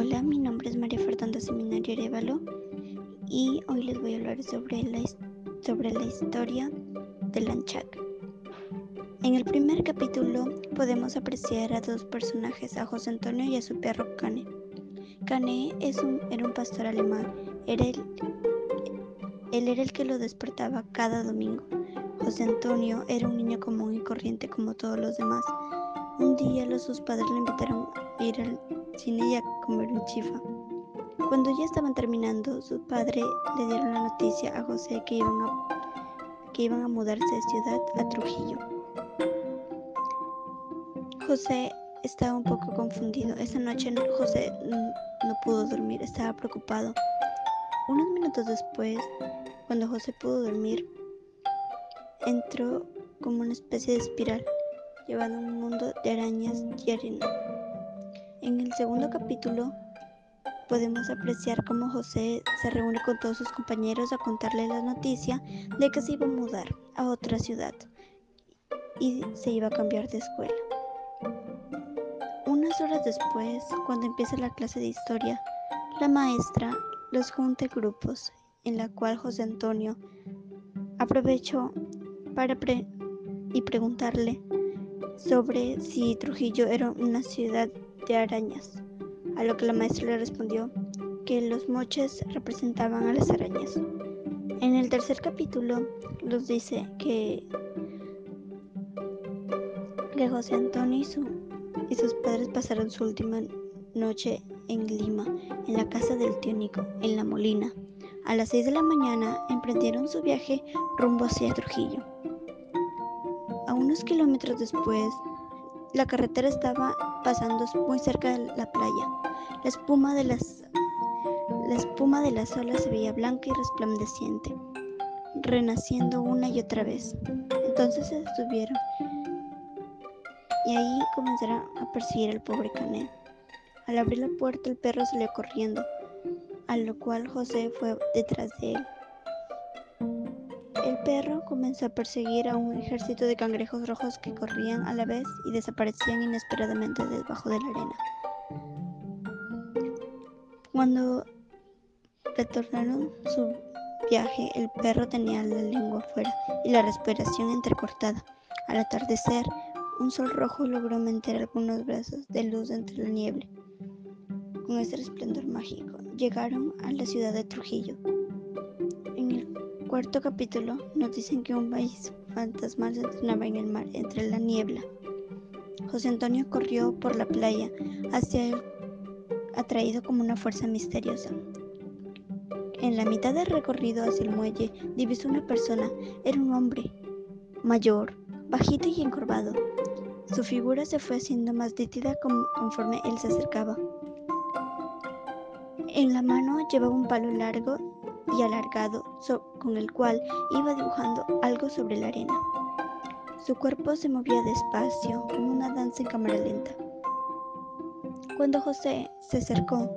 Hola, mi nombre es María Fernanda Seminario Arevalo y hoy les voy a hablar sobre la, sobre la historia de Lanchak. En el primer capítulo podemos apreciar a dos personajes, a José Antonio y a su perro Cane. Cane es un, era un pastor alemán, era el, él era el que lo despertaba cada domingo. José Antonio era un niño común y corriente como todos los demás. Un día los sus padres le invitaron a ir al cine y a comer un chifa. Cuando ya estaban terminando, su padre le dieron la noticia a José que iban a, que iban a mudarse de ciudad a Trujillo. José estaba un poco confundido. Esa noche José no pudo dormir, estaba preocupado. Unos minutos después, cuando José pudo dormir, entró como una especie de espiral, llevando un mundo de arañas y arena. En el segundo capítulo podemos apreciar cómo José se reúne con todos sus compañeros a contarle la noticia de que se iba a mudar a otra ciudad y se iba a cambiar de escuela. Unas horas después, cuando empieza la clase de historia, la maestra los junta en grupos, en la cual José Antonio aprovechó para y preguntarle sobre si Trujillo era una ciudad de arañas, a lo que la maestra le respondió que los moches representaban a las arañas. En el tercer capítulo nos dice que, que José Antonio y, y sus padres pasaron su última noche en Lima, en la casa del tío Nico, en La Molina. A las 6 de la mañana emprendieron su viaje rumbo hacia Trujillo. A unos kilómetros después, la carretera estaba pasando muy cerca de la playa. La espuma de las, la espuma de las olas se veía blanca y resplandeciente, renaciendo una y otra vez. Entonces se detuvieron y ahí comenzaron a perseguir al pobre Canet. Al abrir la puerta el perro salió corriendo, a lo cual José fue detrás de él. El perro comenzó a perseguir a un ejército de cangrejos rojos que corrían a la vez y desaparecían inesperadamente debajo de la arena. Cuando retornaron su viaje, el perro tenía la lengua afuera y la respiración entrecortada. Al atardecer, un sol rojo logró meter algunos brazos de luz entre la niebla con ese resplandor mágico, llegaron a la ciudad de Trujillo. Cuarto capítulo nos dicen que un país fantasmal se entrenaba en el mar entre la niebla. José Antonio corrió por la playa hacia él, atraído como una fuerza misteriosa. En la mitad del recorrido hacia el muelle divisó una persona. Era un hombre, mayor, bajito y encorvado. Su figura se fue haciendo más nítida conforme él se acercaba. En la mano llevaba un palo largo y alargado con el cual iba dibujando algo sobre la arena. Su cuerpo se movía despacio, como una danza en cámara lenta. Cuando José se acercó,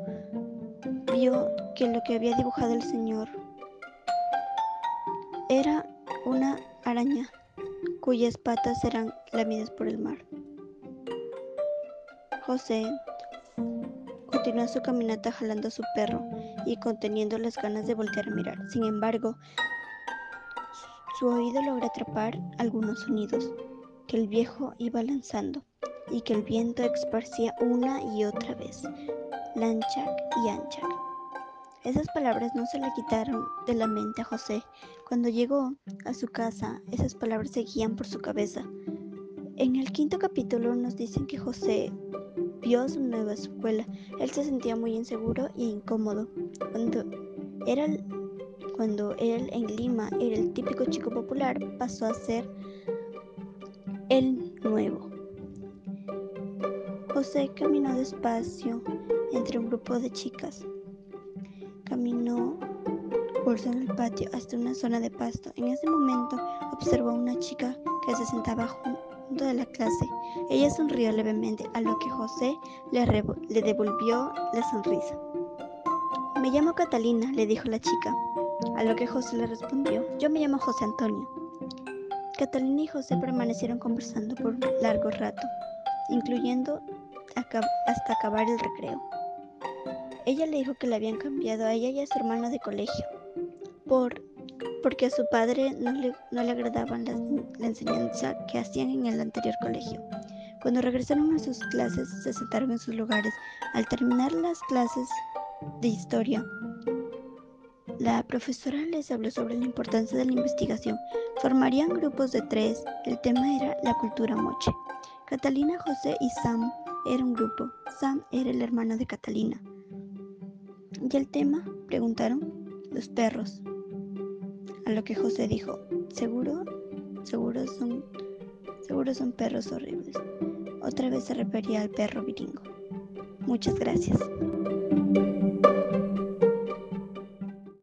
vio que lo que había dibujado el señor era una araña cuyas patas eran lamidas por el mar. José Continuó su caminata jalando a su perro y conteniendo las ganas de voltear a mirar. Sin embargo, su oído logra atrapar algunos sonidos que el viejo iba lanzando y que el viento esparcía una y otra vez. Lanchak y Anchak. Esas palabras no se le quitaron de la mente a José. Cuando llegó a su casa, esas palabras seguían por su cabeza. En el quinto capítulo nos dicen que José vio su nueva escuela. Él se sentía muy inseguro e incómodo. Cuando, era, cuando él en Lima era el típico chico popular, pasó a ser el nuevo. José caminó despacio entre un grupo de chicas. Caminó por el patio hasta una zona de pasto. En ese momento observó a una chica que se sentaba junto de la clase. Ella sonrió levemente, a lo que José le devolvió la sonrisa. Me llamo Catalina, le dijo la chica, a lo que José le respondió, yo me llamo José Antonio. Catalina y José permanecieron conversando por largo rato, incluyendo hasta acabar el recreo. Ella le dijo que le habían cambiado a ella y a su hermano de colegio por, porque a su padre no le, no le agradaba la, la enseñanza que hacían en el anterior colegio. Cuando regresaron a sus clases, se sentaron en sus lugares. Al terminar las clases de historia, la profesora les habló sobre la importancia de la investigación. Formarían grupos de tres. El tema era la cultura moche. Catalina, José y Sam eran un grupo. Sam era el hermano de Catalina. ¿Y el tema? Preguntaron. Los perros. A lo que José dijo, seguro, seguro son, seguro son perros horribles. Otra vez se refería al perro viringo. Muchas gracias.